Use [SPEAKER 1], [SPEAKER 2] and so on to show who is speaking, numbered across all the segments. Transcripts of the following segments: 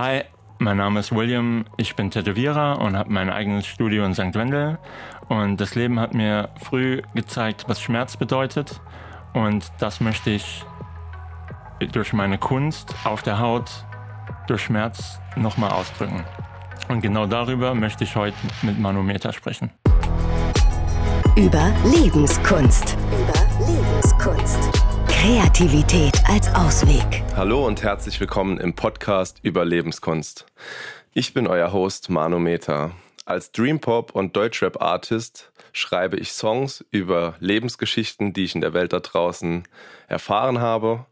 [SPEAKER 1] Hi, mein Name ist William, ich bin Tätowierer und habe mein eigenes Studio in St. Wendel. Und das Leben hat mir früh gezeigt, was Schmerz bedeutet. Und das möchte ich durch meine Kunst auf der Haut, durch Schmerz nochmal ausdrücken. Und genau darüber möchte ich heute mit Manometer sprechen.
[SPEAKER 2] Über Lebenskunst. Über Lebenskunst. Kreativität als Ausweg.
[SPEAKER 3] Hallo und herzlich willkommen im Podcast über Lebenskunst. Ich bin euer Host Manometer. Als Dreampop und Deutschrap-Artist schreibe ich Songs über Lebensgeschichten, die ich in der Welt da draußen erfahren habe.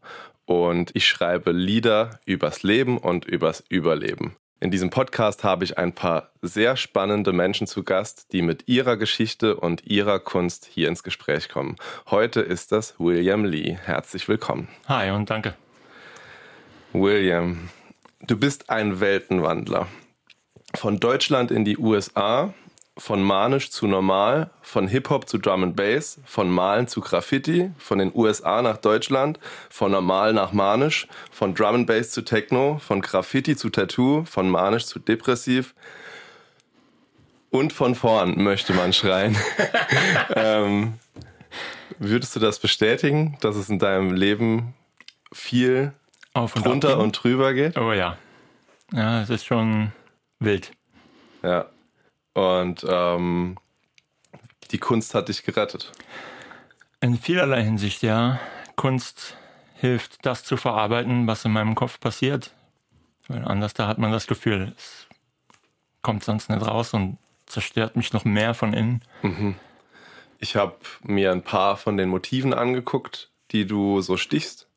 [SPEAKER 3] Und ich schreibe Lieder übers Leben und übers Überleben. In diesem Podcast habe ich ein paar sehr spannende Menschen zu Gast, die mit ihrer Geschichte und ihrer Kunst hier ins Gespräch kommen. Heute ist das William Lee. Herzlich willkommen.
[SPEAKER 1] Hi und danke.
[SPEAKER 3] William, du bist ein Weltenwandler. Von Deutschland in die USA, von manisch zu normal, von Hip-Hop zu Drum and Bass, von Malen zu Graffiti, von den USA nach Deutschland, von normal nach manisch, von Drum and Bass zu Techno, von Graffiti zu Tattoo, von manisch zu depressiv und von vorn möchte man schreien. ähm, würdest du das bestätigen, dass es in deinem Leben viel
[SPEAKER 1] Auf und
[SPEAKER 3] drunter
[SPEAKER 1] ab.
[SPEAKER 3] und drüber geht?
[SPEAKER 1] Oh ja. Ja, es ist schon wild.
[SPEAKER 3] Ja. Und ähm, die Kunst hat dich gerettet.
[SPEAKER 1] In vielerlei Hinsicht, ja. Kunst hilft, das zu verarbeiten, was in meinem Kopf passiert. Weil anders da hat man das Gefühl, es kommt sonst nicht raus und zerstört mich noch mehr von innen.
[SPEAKER 3] Ich habe mir ein paar von den Motiven angeguckt, die du so stichst.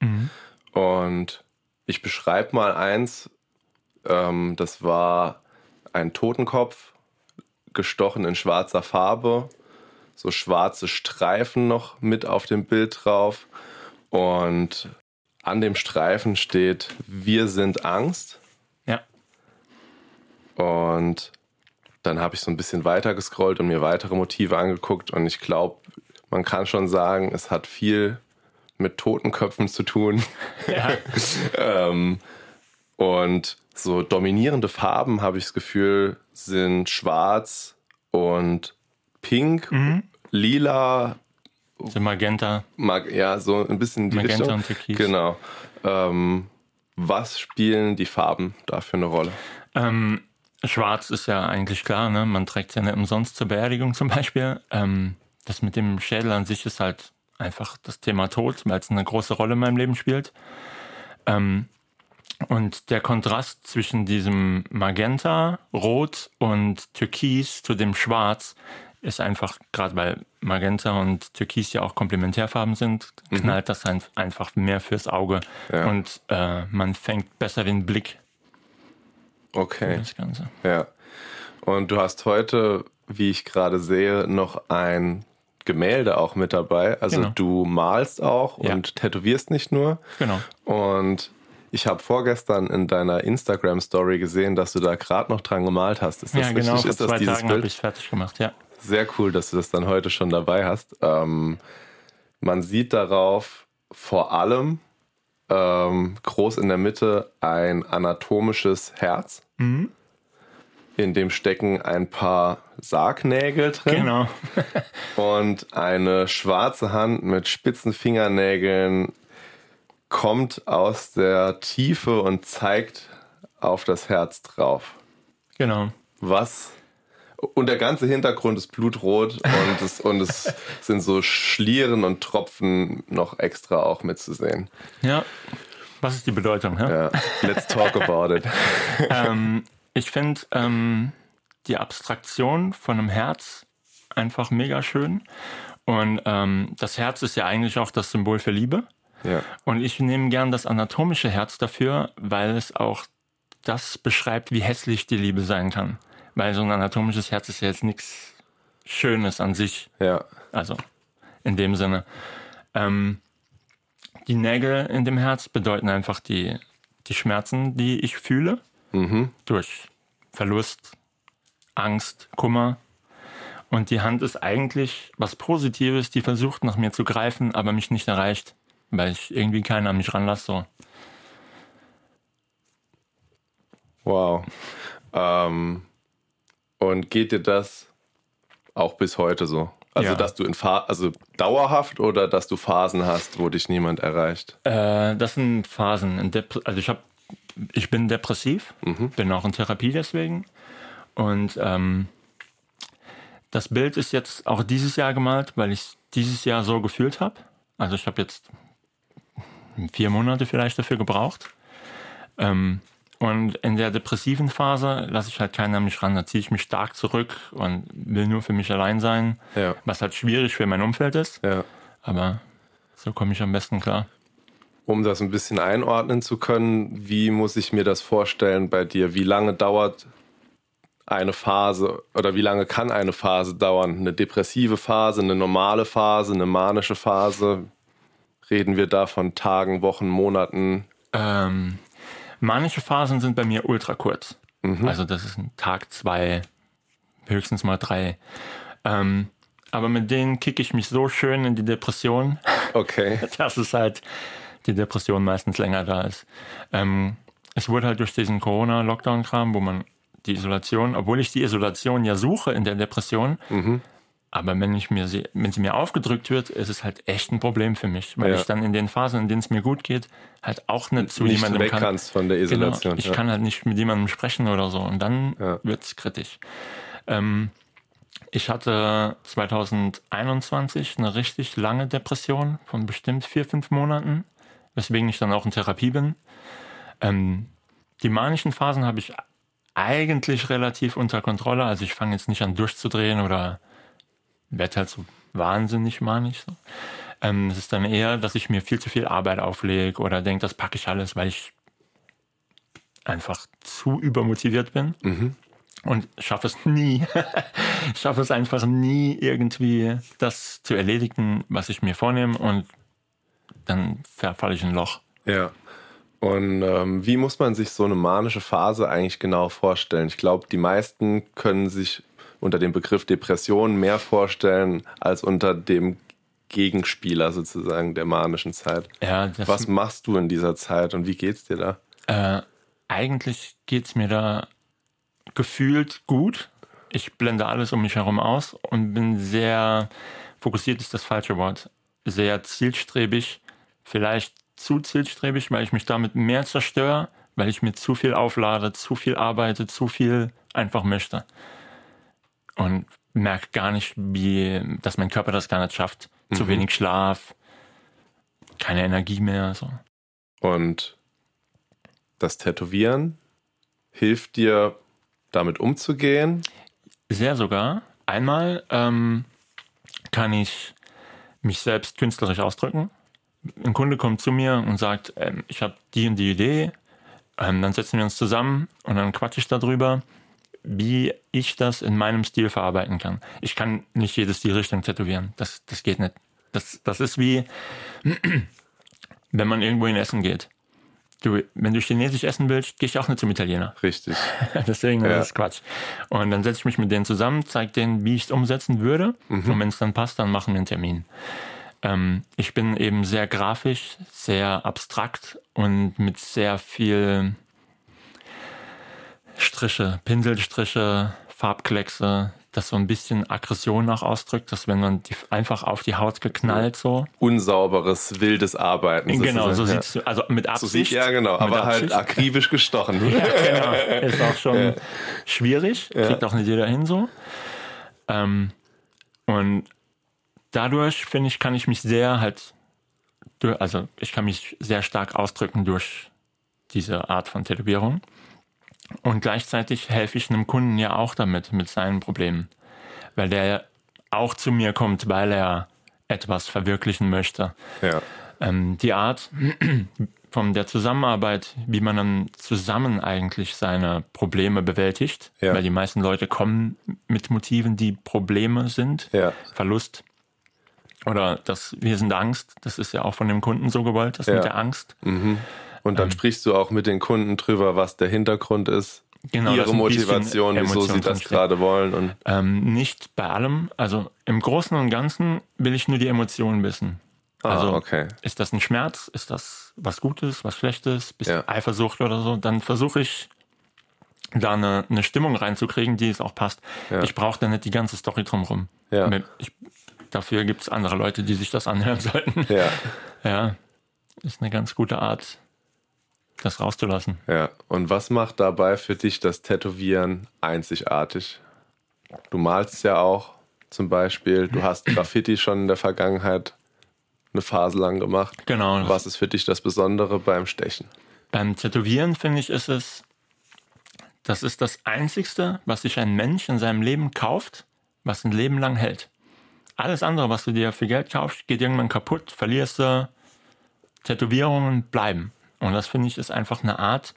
[SPEAKER 3] Und ich beschreibe mal eins. Ähm, das war ein Totenkopf, gestochen in schwarzer Farbe. So schwarze Streifen noch mit auf dem Bild drauf. Und an dem Streifen steht, wir sind Angst.
[SPEAKER 1] Ja.
[SPEAKER 3] Und dann habe ich so ein bisschen weiter gescrollt und mir weitere Motive angeguckt. Und ich glaube, man kann schon sagen, es hat viel mit Totenköpfen zu tun.
[SPEAKER 1] Ja.
[SPEAKER 3] ähm, und so dominierende Farben, habe ich das Gefühl, sind schwarz und pink, lila,
[SPEAKER 1] So Magenta.
[SPEAKER 3] mag, ja, so ein bisschen die
[SPEAKER 1] Magenta
[SPEAKER 3] Richtung.
[SPEAKER 1] und Türkis.
[SPEAKER 3] Genau. Ähm, was spielen die Farben da für eine Rolle?
[SPEAKER 1] Ähm, Schwarz ist ja eigentlich klar, ne? Man trägt es ja nicht umsonst zur Beerdigung zum Beispiel. Ähm, das mit dem Schädel an sich ist halt einfach das Thema Tod, weil es eine große Rolle in meinem Leben spielt. Ähm, und der Kontrast zwischen diesem Magenta, Rot und Türkis zu dem Schwarz ist einfach, gerade weil Magenta und Türkis ja auch Komplementärfarben sind, knallt das ein, einfach mehr fürs Auge.
[SPEAKER 3] Ja.
[SPEAKER 1] Und äh, man fängt besser den Blick
[SPEAKER 3] Okay.
[SPEAKER 1] das Ganze.
[SPEAKER 3] Ja. Und du hast heute, wie ich gerade sehe, noch ein Gemälde auch mit dabei. Also
[SPEAKER 1] Genau.
[SPEAKER 3] du malst auch
[SPEAKER 1] Ja.
[SPEAKER 3] und tätowierst nicht nur.
[SPEAKER 1] Genau.
[SPEAKER 3] Und ich habe vorgestern in deiner Instagram-Story gesehen, dass du da gerade noch dran gemalt hast. Ist das
[SPEAKER 1] Ja, genau.
[SPEAKER 3] richtig?
[SPEAKER 1] Vor
[SPEAKER 3] Ist das
[SPEAKER 1] zwei Tagen habe ich fertig gemacht, ja.
[SPEAKER 3] Sehr cool, dass du das dann heute schon dabei hast. Ähm, man sieht darauf vor allem ähm, groß in der Mitte ein anatomisches Herz.
[SPEAKER 1] Mhm.
[SPEAKER 3] In dem stecken ein paar Sargnägel drin
[SPEAKER 1] Genau.
[SPEAKER 3] und eine schwarze Hand mit spitzen Fingernägeln kommt aus der Tiefe und zeigt auf das Herz drauf.
[SPEAKER 1] Genau.
[SPEAKER 3] Was? Und der ganze Hintergrund ist blutrot und es, und es sind so Schlieren und Tropfen noch extra auch mitzusehen.
[SPEAKER 1] Ja. Was ist die Bedeutung? hä?
[SPEAKER 3] Ja, let's talk about it.
[SPEAKER 1] ähm, ich finde ähm, die Abstraktion von einem Herz einfach mega schön. Und ähm, das Herz ist ja eigentlich auch das Symbol für Liebe.
[SPEAKER 3] Ja,
[SPEAKER 1] Und ich nehme gern das anatomische Herz dafür, weil es auch das beschreibt, wie hässlich die Liebe sein kann. Weil so ein anatomisches Herz ist ja jetzt nichts Schönes an sich.
[SPEAKER 3] ja,
[SPEAKER 1] Also in dem Sinne. Ähm, die Nägel in dem Herz bedeuten einfach die, die Schmerzen, die ich fühle. Durch Verlust, Angst, Kummer. Und die Hand ist eigentlich was Positives, die versucht nach mir zu greifen, aber mich nicht erreicht, weil ich irgendwie keinen an mich ranlasse. So.
[SPEAKER 3] Wow. Ähm, und geht dir das auch bis heute so? Also,
[SPEAKER 1] Ja.
[SPEAKER 3] dass du in Pha also dauerhaft oder dass du Phasen hast, wo dich niemand erreicht?
[SPEAKER 1] Äh, das sind Phasen. Also ich habe, ich bin depressiv,
[SPEAKER 3] Mhm.
[SPEAKER 1] bin auch in Therapie deswegen. Und ähm, das Bild ist jetzt auch dieses Jahr gemalt, weil ich es dieses Jahr so gefühlt habe. Also ich habe jetzt vier Monate vielleicht dafür gebraucht. Ähm, und in der depressiven Phase lasse ich halt keinen an mich ran. Da ziehe ich mich stark zurück und will nur für mich allein sein.
[SPEAKER 3] Ja.
[SPEAKER 1] Was halt schwierig für mein Umfeld ist.
[SPEAKER 3] Ja.
[SPEAKER 1] Aber so komme ich am besten klar.
[SPEAKER 3] Um das ein bisschen einordnen zu können, wie muss ich mir das vorstellen bei dir? Wie lange dauert eine Phase oder wie lange kann eine Phase dauern? Eine depressive Phase, eine normale Phase, eine manische Phase? Reden wir da von Tagen, Wochen, Monaten?
[SPEAKER 1] Ähm, manische Phasen sind bei mir ultra kurz. Also das ist ein Tag, zwei, höchstens mal drei. Ähm, aber mit denen kicke ich mich so schön in die Depression,
[SPEAKER 3] Okay.
[SPEAKER 1] dass es halt die Depression meistens länger da ist. Ähm, es wurde halt durch diesen Corona-Lockdown-Kram, wo man die Isolation, obwohl ich die Isolation ja suche in der Depression, aber wenn ich mir sie, wenn sie mir aufgedrückt wird, ist es halt echt ein Problem für mich, weil
[SPEAKER 3] Ja.
[SPEAKER 1] ich dann in den Phasen, in denen es mir gut geht, halt auch nicht zu
[SPEAKER 3] Nicht
[SPEAKER 1] jemandem
[SPEAKER 3] weg
[SPEAKER 1] kann.
[SPEAKER 3] kannst von der
[SPEAKER 1] Genau,
[SPEAKER 3] Isolation.
[SPEAKER 1] ich
[SPEAKER 3] ja.
[SPEAKER 1] kann halt nicht mit jemandem sprechen oder so und dann
[SPEAKER 3] Ja.
[SPEAKER 1] wird's kritisch. Ähm, ich hatte 2021 eine richtig lange Depression von bestimmt vier, fünf Monaten, weswegen ich dann auch in Therapie bin. Ähm, die manischen Phasen habe ich eigentlich relativ unter Kontrolle. Also ich fange jetzt nicht an durchzudrehen oder werde halt so wahnsinnig manisch. So. Ähm, es ist dann eher, dass ich mir viel zu viel Arbeit auflege oder denke, das packe ich alles, weil ich einfach zu übermotiviert bin und schaffe es nie, schaffe es einfach nie irgendwie das zu erledigen, was ich mir vornehme und dann verfalle ich in ein Loch.
[SPEAKER 3] Ja. Und ähm, wie muss man sich so eine manische Phase eigentlich genau vorstellen? Ich glaube, die meisten können sich unter dem Begriff Depression mehr vorstellen als unter dem Gegenspieler sozusagen der manischen Zeit.
[SPEAKER 1] Ja,
[SPEAKER 3] Was machst du in dieser Zeit und wie geht's dir da?
[SPEAKER 1] Äh, eigentlich geht's mir da gefühlt gut. Ich blende alles um mich herum aus und bin sehr fokussiert, ist das falsche Wort. Sehr zielstrebig, vielleicht zu zielstrebig, weil ich mich damit mehr zerstöre, weil ich mir zu viel auflade, zu viel arbeite, zu viel einfach möchte. Und merke gar nicht, wie, dass mein Körper das gar nicht schafft. Zu wenig Schlaf, keine Energie mehr. So.
[SPEAKER 3] Und das Tätowieren hilft dir, damit umzugehen?
[SPEAKER 1] Sehr sogar. Einmal ähm, kann ich mich selbst künstlerisch ausdrücken. Ein Kunde kommt zu mir und sagt, ähm, ich habe die und die Idee. Ähm, dann setzen wir uns zusammen und dann quatsche ich darüber, wie ich das in meinem Stil verarbeiten kann. Ich kann nicht jede Stilrichtung tätowieren. Das, das geht nicht. Das, das ist wie, wenn man irgendwo in Essen geht. Du, wenn du Chinesisch essen willst, gehe ich auch nicht zum Italiener.
[SPEAKER 3] Richtig.
[SPEAKER 1] Deswegen
[SPEAKER 3] Ja.
[SPEAKER 1] das ist Quatsch. Und dann setze ich mich mit denen zusammen, zeige denen, wie ich es umsetzen würde.
[SPEAKER 3] Mhm.
[SPEAKER 1] Und wenn es dann passt, dann machen wir einen Termin. Ähm, ich bin eben sehr grafisch, sehr abstrakt und mit sehr viel Striche, Pinselstriche, Farbkleckse, das so ein bisschen Aggression auch ausdrückt, dass wenn man die einfach auf die Haut geknallt so.
[SPEAKER 3] Unsauberes, wildes Arbeiten.
[SPEAKER 1] Genau, so sieht's, also mit
[SPEAKER 3] ja. So
[SPEAKER 1] Absicht.
[SPEAKER 3] sieht, ja, genau, aber halt
[SPEAKER 1] Absicht.
[SPEAKER 3] akribisch gestochen.
[SPEAKER 1] Ja, genau. Ist auch schon schwierig. Kriegt auch nicht jeder hin so. Ähm, und dadurch, finde ich, kann ich mich sehr halt, also ich kann mich sehr stark ausdrücken durch diese Art von Tätowierung. Und gleichzeitig helfe ich einem Kunden ja auch damit, mit seinen Problemen. Weil der auch zu mir kommt, weil er etwas verwirklichen möchte
[SPEAKER 3] Ja.
[SPEAKER 1] ähm, die Art von der Zusammenarbeit, wie man dann zusammen eigentlich seine Probleme bewältigt,
[SPEAKER 3] Ja.
[SPEAKER 1] weil die meisten Leute kommen mit Motiven, die Probleme sind,
[SPEAKER 3] Ja.
[SPEAKER 1] Verlust oder das Wir sind Angst, das ist ja auch von dem Kunden so gewollt, das mit der Angst.
[SPEAKER 3] Und dann sprichst du auch mit den Kunden drüber, was der Hintergrund ist,
[SPEAKER 1] Genau,
[SPEAKER 3] ihre Motivation, wieso sie das gerade wollen. Und
[SPEAKER 1] Ähm, nicht bei allem, also im Großen und Ganzen will ich nur die Emotionen wissen.
[SPEAKER 3] ah,
[SPEAKER 1] Also
[SPEAKER 3] okay.
[SPEAKER 1] ist das ein Schmerz? Ist das was Gutes, was Schlechtes? Bist
[SPEAKER 3] Ja.
[SPEAKER 1] Eifersucht oder so? Dann versuche ich da eine, eine Stimmung reinzukriegen, die es auch passt.
[SPEAKER 3] Ja.
[SPEAKER 1] Ich brauche da nicht die ganze Story drumherum.
[SPEAKER 3] Ja.
[SPEAKER 1] Ich, dafür gibt es andere Leute, die sich das anhören sollten.
[SPEAKER 3] Ja,
[SPEAKER 1] Ja, ist eine ganz gute Art, das rauszulassen.
[SPEAKER 3] ja. Und was macht dabei für dich das Tätowieren einzigartig? Du malst ja auch zum Beispiel, du hast Graffiti schon in der Vergangenheit eine Phase lang gemacht.
[SPEAKER 1] Genau.
[SPEAKER 3] Was ist für dich das Besondere beim Stechen?
[SPEAKER 1] Beim Tätowieren, finde ich, ist es, das ist das Einzigste, was sich ein Mensch in seinem Leben kauft, was ein Leben lang hält. Alles andere, was du dir für Geld kaufst, geht irgendwann kaputt, verlierst du. Tätowierungen bleiben. Und das finde ich ist einfach eine Art,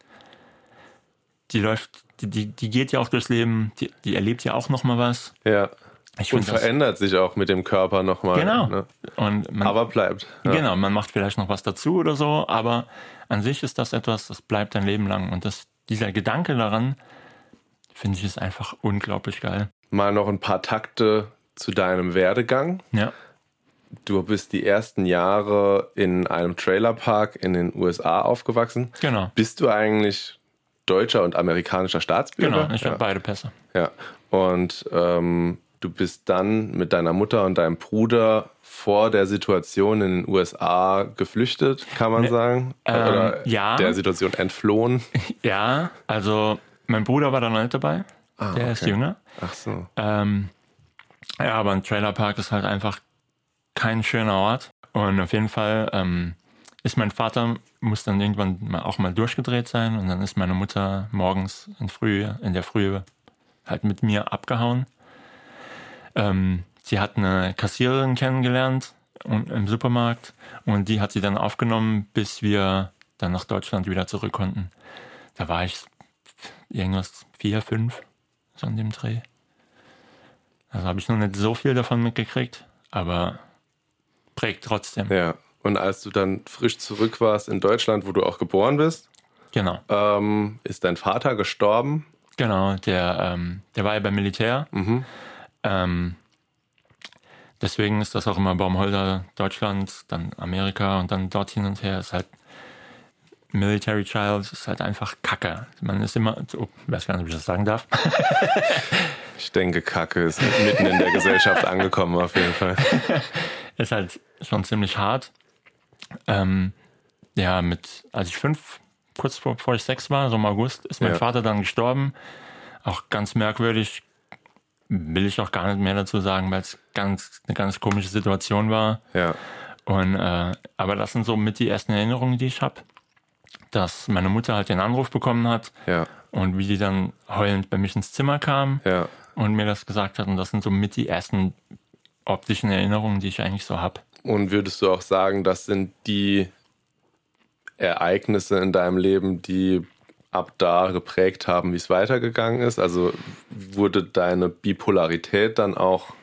[SPEAKER 1] die läuft, die, die, die geht ja auch durchs Leben, die, die erlebt ja auch nochmal was.
[SPEAKER 3] Ja.
[SPEAKER 1] Ich
[SPEAKER 3] Und
[SPEAKER 1] find das-
[SPEAKER 3] verändert sich auch mit dem Körper nochmal.
[SPEAKER 1] Genau.
[SPEAKER 3] Ne?
[SPEAKER 1] Und man,
[SPEAKER 3] Aber bleibt. Ja.
[SPEAKER 1] Genau, man macht vielleicht noch was dazu oder so, aber an sich ist das etwas, das bleibt dein Leben lang. Und das, dieser Gedanke daran, finde ich, ist einfach unglaublich geil.
[SPEAKER 3] Mal noch ein paar Takte zu deinem Werdegang.
[SPEAKER 1] Ja,
[SPEAKER 3] Du bist die ersten Jahre in einem Trailerpark in den USA aufgewachsen.
[SPEAKER 1] genau.
[SPEAKER 3] Bist du eigentlich deutscher und amerikanischer Staatsbürger?
[SPEAKER 1] Genau, ich
[SPEAKER 3] ja.
[SPEAKER 1] habe beide Pässe.
[SPEAKER 3] ja. Und ähm, du bist dann mit deiner Mutter und deinem Bruder vor der Situation in den USA geflüchtet, kann man sagen?
[SPEAKER 1] ähm,
[SPEAKER 3] Oder
[SPEAKER 1] ja.
[SPEAKER 3] der Situation entflohen?
[SPEAKER 1] Ja, also mein Bruder war da noch nicht dabei.
[SPEAKER 3] Ah,
[SPEAKER 1] Der ist
[SPEAKER 3] okay.
[SPEAKER 1] jünger.
[SPEAKER 3] Ach so.
[SPEAKER 1] Ähm, ja, aber ein Trailerpark ist halt einfach kein schöner Ort. Und auf jeden Fall ähm, ist mein Vater, muss dann irgendwann mal auch mal durchgedreht sein. Und dann ist meine Mutter morgens in, Früh, in der Frühe halt mit mir abgehauen. Ähm, sie hat eine Kassiererin kennengelernt und, im Supermarkt. Und die hat sie dann aufgenommen, bis wir dann nach Deutschland wieder zurück konnten. Da war ich irgendwas vier, fünf, so an dem Dreh. Also habe ich noch nicht so viel davon mitgekriegt, aber prägt trotzdem.
[SPEAKER 3] Ja. Und als du dann frisch zurück warst in Deutschland, wo du auch geboren bist,
[SPEAKER 1] Genau,
[SPEAKER 3] ähm, ist dein Vater gestorben.
[SPEAKER 1] genau. Der, ähm, der war ja beim Militär.
[SPEAKER 3] Mhm.
[SPEAKER 1] Ähm, deswegen ist das auch immer Baumholder Deutschland, dann Amerika und dann dort hin und her. Ist halt Military Child, ist halt einfach Kacke. Man ist immer, oh, weiß gar nicht, ob ich das sagen darf.
[SPEAKER 3] Ich denke, Kacke ist mitten in der Gesellschaft angekommen, auf jeden Fall.
[SPEAKER 1] ist halt schon ziemlich hart. Ähm, ja, mit, als ich fünf, kurz vor, bevor ich sechs war, so im August, ist mein
[SPEAKER 3] Ja.
[SPEAKER 1] Vater dann gestorben. Auch ganz merkwürdig, will ich auch gar nicht mehr dazu sagen, weil es ganz, eine ganz komische Situation war.
[SPEAKER 3] Ja.
[SPEAKER 1] Und, äh, aber das sind so mit die ersten Erinnerungen, die ich habe. Dass meine Mutter halt den Anruf bekommen hat
[SPEAKER 3] Ja.
[SPEAKER 1] und wie die dann heulend bei mich ins Zimmer kam
[SPEAKER 3] Ja.
[SPEAKER 1] und mir das gesagt hat. Und das sind so mit die ersten optischen Erinnerungen, die ich eigentlich so habe.
[SPEAKER 3] Und würdest du auch sagen, das sind die Ereignisse in deinem Leben, die ab da geprägt haben, wie es weitergegangen ist? Also wurde deine Bipolarität dann auch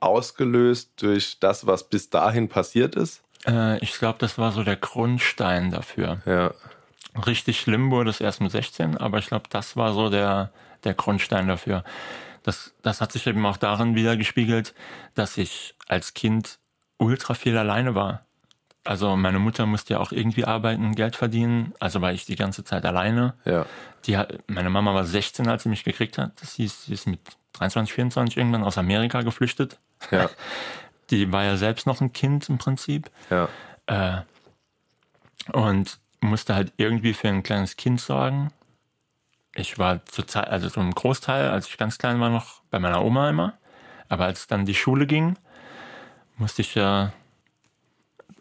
[SPEAKER 3] ausgelöst durch das, was bis dahin passiert ist?
[SPEAKER 1] Äh, ich glaube, das war so der Grundstein dafür.
[SPEAKER 3] Ja.
[SPEAKER 1] Richtig schlimm wurde es erst mit 16, aber ich glaube, das war so der, der Grundstein dafür. Das, das hat sich eben auch darin wieder gespiegelt, dass ich als Kind ultra viel alleine war. Also meine Mutter musste ja auch irgendwie arbeiten, Geld verdienen, also war ich die ganze Zeit alleine.
[SPEAKER 3] Ja.
[SPEAKER 1] Die meine Mama war 16, als sie mich gekriegt hat. Das hieß, sie ist mit 23, 24 irgendwann aus Amerika geflüchtet.
[SPEAKER 3] Ja.
[SPEAKER 1] Die war ja selbst noch ein Kind im Prinzip.
[SPEAKER 3] Ja.
[SPEAKER 1] Äh, und musste halt irgendwie für ein kleines Kind sorgen. Ich war zur Zeit, also zum Großteil, als ich ganz klein war, noch bei meiner Oma immer. Aber als dann die Schule ging, musste ich ja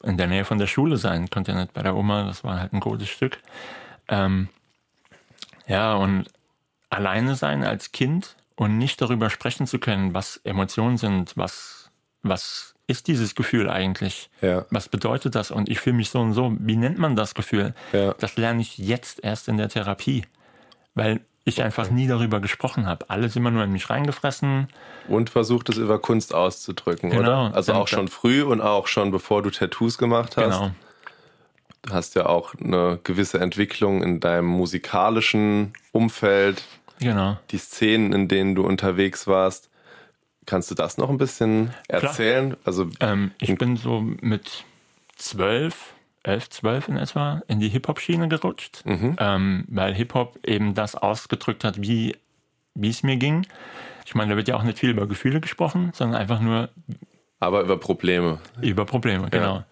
[SPEAKER 1] in der Nähe von der Schule sein. Konnte ja nicht bei der Oma, das war halt ein großes Stück. Ähm, ja, und alleine sein als Kind und nicht darüber sprechen zu können, was Emotionen sind, was, was ist dieses Gefühl eigentlich?
[SPEAKER 3] Ja.
[SPEAKER 1] Was bedeutet das? Und ich fühle mich so und so. Wie nennt man das Gefühl?
[SPEAKER 3] Ja.
[SPEAKER 1] Das lerne ich jetzt erst in der Therapie, weil ich einfach nie darüber gesprochen habe. Alles immer nur in mich reingefressen.
[SPEAKER 3] Und versucht es über Kunst auszudrücken,
[SPEAKER 1] Genau.
[SPEAKER 3] oder? Also auch schon früh und auch schon bevor du Tattoos gemacht hast.
[SPEAKER 1] Genau.
[SPEAKER 3] Du hast ja auch eine gewisse Entwicklung in deinem musikalischen Umfeld,
[SPEAKER 1] Genau.
[SPEAKER 3] die Szenen, in denen du unterwegs warst. Kannst du das noch ein bisschen erzählen? Also
[SPEAKER 1] Ähm, ich bin so mit zwölf 11, 12 in etwa in die Hip-Hop-Schiene gerutscht, ähm, weil Hip-Hop eben das ausgedrückt hat, wie wie es mir ging. Ich meine, da wird ja auch nicht viel über Gefühle gesprochen, sondern einfach nur
[SPEAKER 3] Aber über Probleme.
[SPEAKER 1] über Probleme, genau.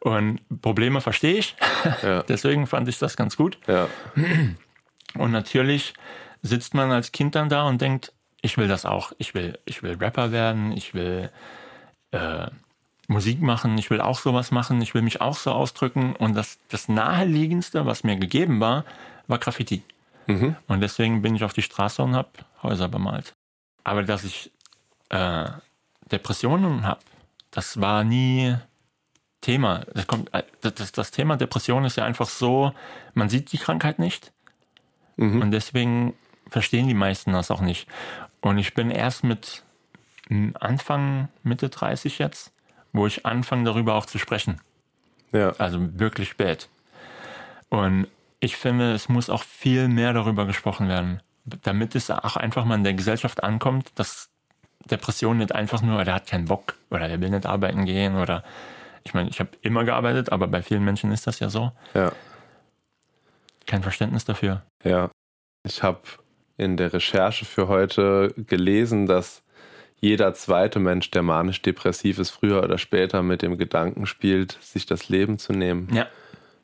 [SPEAKER 1] Und Probleme verstehe ich,
[SPEAKER 3] Ja.
[SPEAKER 1] deswegen fand ich das ganz gut.
[SPEAKER 3] Ja.
[SPEAKER 1] Und natürlich sitzt man als Kind dann da und denkt, ich will das auch. Ich will, ich will Rapper werden, ich will äh, Musik machen, ich will auch sowas machen, ich will mich auch so ausdrücken. Und das, das naheliegendste, was mir gegeben war, war Graffiti. Und deswegen bin ich auf die Straße und habe Häuser bemalt. Aber dass ich äh, Depressionen habe, das war nie Thema. Das, kommt, äh, das, das- Thema Depression ist ja einfach so, man sieht die Krankheit nicht. Und deswegen verstehen die meisten das auch nicht. Und ich bin erst mit Anfang, Mitte 30 jetzt, wo ich anfange darüber auch zu sprechen.
[SPEAKER 3] Ja.
[SPEAKER 1] Also wirklich spät. Und ich finde, es muss auch viel mehr darüber gesprochen werden, damit es auch einfach mal in der Gesellschaft ankommt, dass Depression nicht einfach nur, der hat keinen Bock oder der will nicht arbeiten gehen oder ich meine, ich habe immer gearbeitet, aber bei vielen Menschen ist das ja so.
[SPEAKER 3] Ja.
[SPEAKER 1] Kein Verständnis dafür.
[SPEAKER 3] Ja. Ich habe in der Recherche für heute gelesen, dass jeder zweite Mensch, der manisch-depressiv ist, früher oder später mit dem Gedanken spielt, sich das Leben zu nehmen.
[SPEAKER 1] Ja.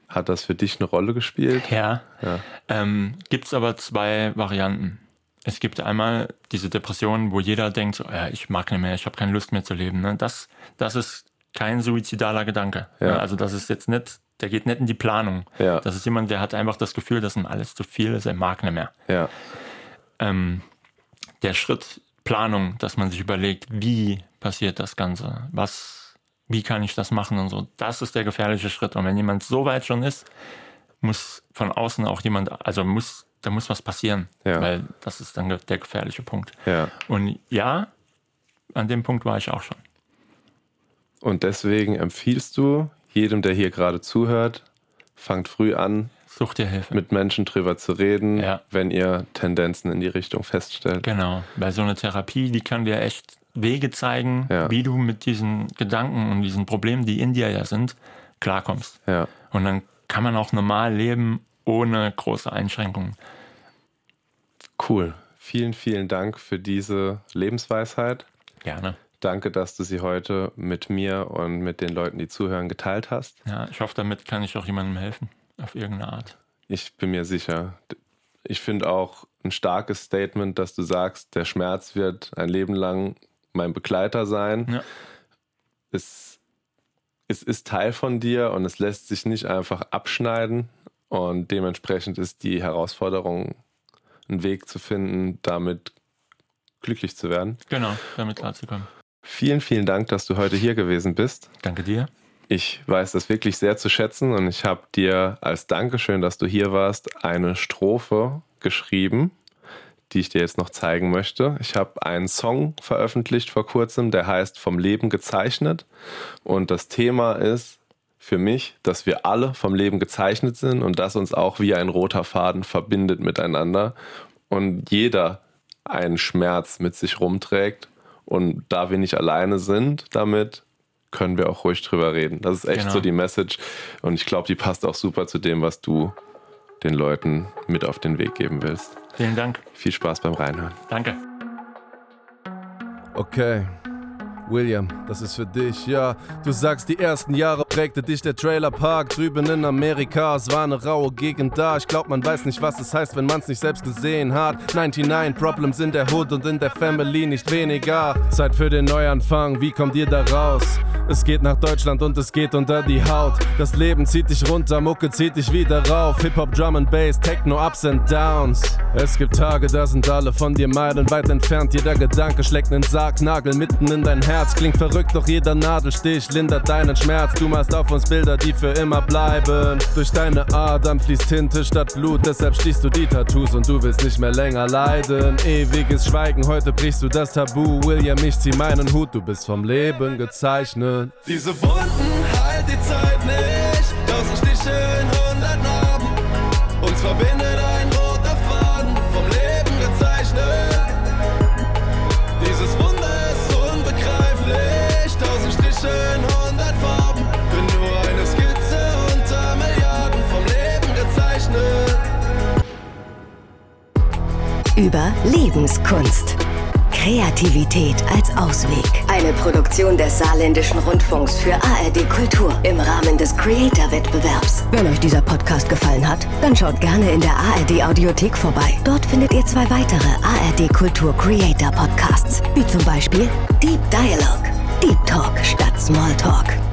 [SPEAKER 3] Hat das für dich eine Rolle gespielt?
[SPEAKER 1] Ja.
[SPEAKER 3] Ja.
[SPEAKER 1] Ähm, Gibt es aber zwei Varianten. Es gibt einmal diese Depression, wo jeder denkt, so, ja, ich mag nicht mehr, ich habe keine Lust mehr zu leben. Ne? Das, das ist kein suizidaler Gedanke.
[SPEAKER 3] Ja.
[SPEAKER 1] Ne? Also das ist jetzt nicht, der geht nicht in die Planung.
[SPEAKER 3] Ja.
[SPEAKER 1] Das ist jemand, der hat einfach das Gefühl, dass ihm alles zu viel ist, er mag nicht mehr.
[SPEAKER 3] Ja.
[SPEAKER 1] Ähm, der Schritt Planung, dass man sich überlegt, wie passiert das Ganze, was, wie kann ich das machen und so, das ist der gefährliche Schritt. Und wenn jemand so weit schon ist, muss von außen auch jemand, also muss, da muss was passieren,
[SPEAKER 3] Ja.
[SPEAKER 1] weil das ist dann der gefährliche Punkt.
[SPEAKER 3] Ja.
[SPEAKER 1] Und ja, an dem Punkt war ich auch schon.
[SPEAKER 3] Und deswegen empfiehlst du jedem, der hier gerade zuhört, fangt früh an,
[SPEAKER 1] Such dir Hilfe.
[SPEAKER 3] mit Menschen drüber zu reden,
[SPEAKER 1] Ja.
[SPEAKER 3] wenn ihr Tendenzen in die Richtung feststellt.
[SPEAKER 1] Genau, weil so eine Therapie, die kann dir echt Wege zeigen,
[SPEAKER 3] Ja.
[SPEAKER 1] wie du mit diesen Gedanken und diesen Problemen, die in dir ja sind, klarkommst.
[SPEAKER 3] Ja.
[SPEAKER 1] Und dann kann man auch normal leben, ohne große Einschränkungen.
[SPEAKER 3] Cool. Vielen, vielen Dank für diese Lebensweisheit.
[SPEAKER 1] Gerne.
[SPEAKER 3] Danke, dass du sie heute mit mir und mit den Leuten, die zuhören, geteilt hast.
[SPEAKER 1] Ja, ich hoffe, damit kann ich auch jemandem helfen, auf irgendeine Art.
[SPEAKER 3] Ich bin mir sicher. Ich finde auch ein starkes Statement, dass du sagst, der Schmerz wird ein Leben lang mein Begleiter sein.
[SPEAKER 1] Ja.
[SPEAKER 3] Es, es ist Teil von dir und es lässt sich nicht einfach abschneiden. Und dementsprechend ist die Herausforderung, einen Weg zu finden, damit glücklich zu werden.
[SPEAKER 1] Genau, damit klarzukommen.
[SPEAKER 3] Vielen, vielen Dank, dass du heute hier gewesen bist.
[SPEAKER 1] Danke dir.
[SPEAKER 3] Ich weiß das wirklich sehr zu schätzen und ich habe dir als Dankeschön, dass du hier warst, eine Strophe geschrieben, die ich dir jetzt noch zeigen möchte. Ich habe einen Song veröffentlicht vor kurzem, der heißt Vom Leben gezeichnet und das Thema ist für mich, dass wir alle vom Leben gezeichnet sind und das uns auch wie ein roter Faden verbindet miteinander und jeder einen Schmerz mit sich rumträgt und da wir nicht alleine sind damit, können wir auch ruhig drüber reden. Das ist echt
[SPEAKER 1] Genau.
[SPEAKER 3] so die Message. Und ich glaube, die passt auch super zu dem, was du den Leuten mit auf den Weg geben willst.
[SPEAKER 1] Vielen Dank.
[SPEAKER 3] Viel Spaß beim Reinhören.
[SPEAKER 1] Danke.
[SPEAKER 4] Okay. William, das ist für dich, ja. Du sagst, die ersten Jahre prägte dich der Trailerpark drüben in Amerika. Es war eine raue Gegend da. Ich glaub, man weiß nicht, was es heißt, wenn man's nicht selbst gesehen hat. 99 Problems in der Hood und in der Family nicht weniger. Zeit für den Neuanfang, wie kommt ihr da raus? Es geht nach Deutschland und es geht unter die Haut. Das Leben zieht dich runter, Mucke zieht dich wieder rauf. Hip-Hop, Drum and Bass, Techno, Ups and Downs. Es gibt Tage, da sind alle von dir meilenweit entfernt. Jeder Gedanke schlägt nen Sargnagel mitten in dein Herz. Klingt verrückt, doch jeder Nadelstich lindert deinen Schmerz. Du machst auf uns Bilder, die für immer bleiben. Durch deine Adern fließt Tinte statt Blut, deshalb stichst du die Tattoos und du willst nicht mehr länger leiden. Ewiges Schweigen, heute brichst du das Tabu. William, ich zieh meinen Hut, du bist vom Leben gezeichnet. Ende.
[SPEAKER 5] Diese Wunden heilt die Zeit nicht. Tausend Stiche in hundert Narben. Uns verbindet ein roter Faden, vom Leben gezeichnet. Dieses Wunder ist unbegreiflich. Tausend Stiche in hundert Farben. Bin nur eine Skizze unter Milliarden, vom Leben gezeichnet.
[SPEAKER 2] Über Lebenskunst Kreativität als Ausweg. Eine Produktion des Saarländischen Rundfunks für ARD Kultur im Rahmen des Creator-Wettbewerbs. Wenn euch dieser Podcast gefallen hat, dann schaut gerne in der ARD Audiothek vorbei. Dort findet ihr zwei weitere ARD Kultur Creator Podcasts, wie zum Beispiel Deep Dialogue, Deep Talk statt Small Talk.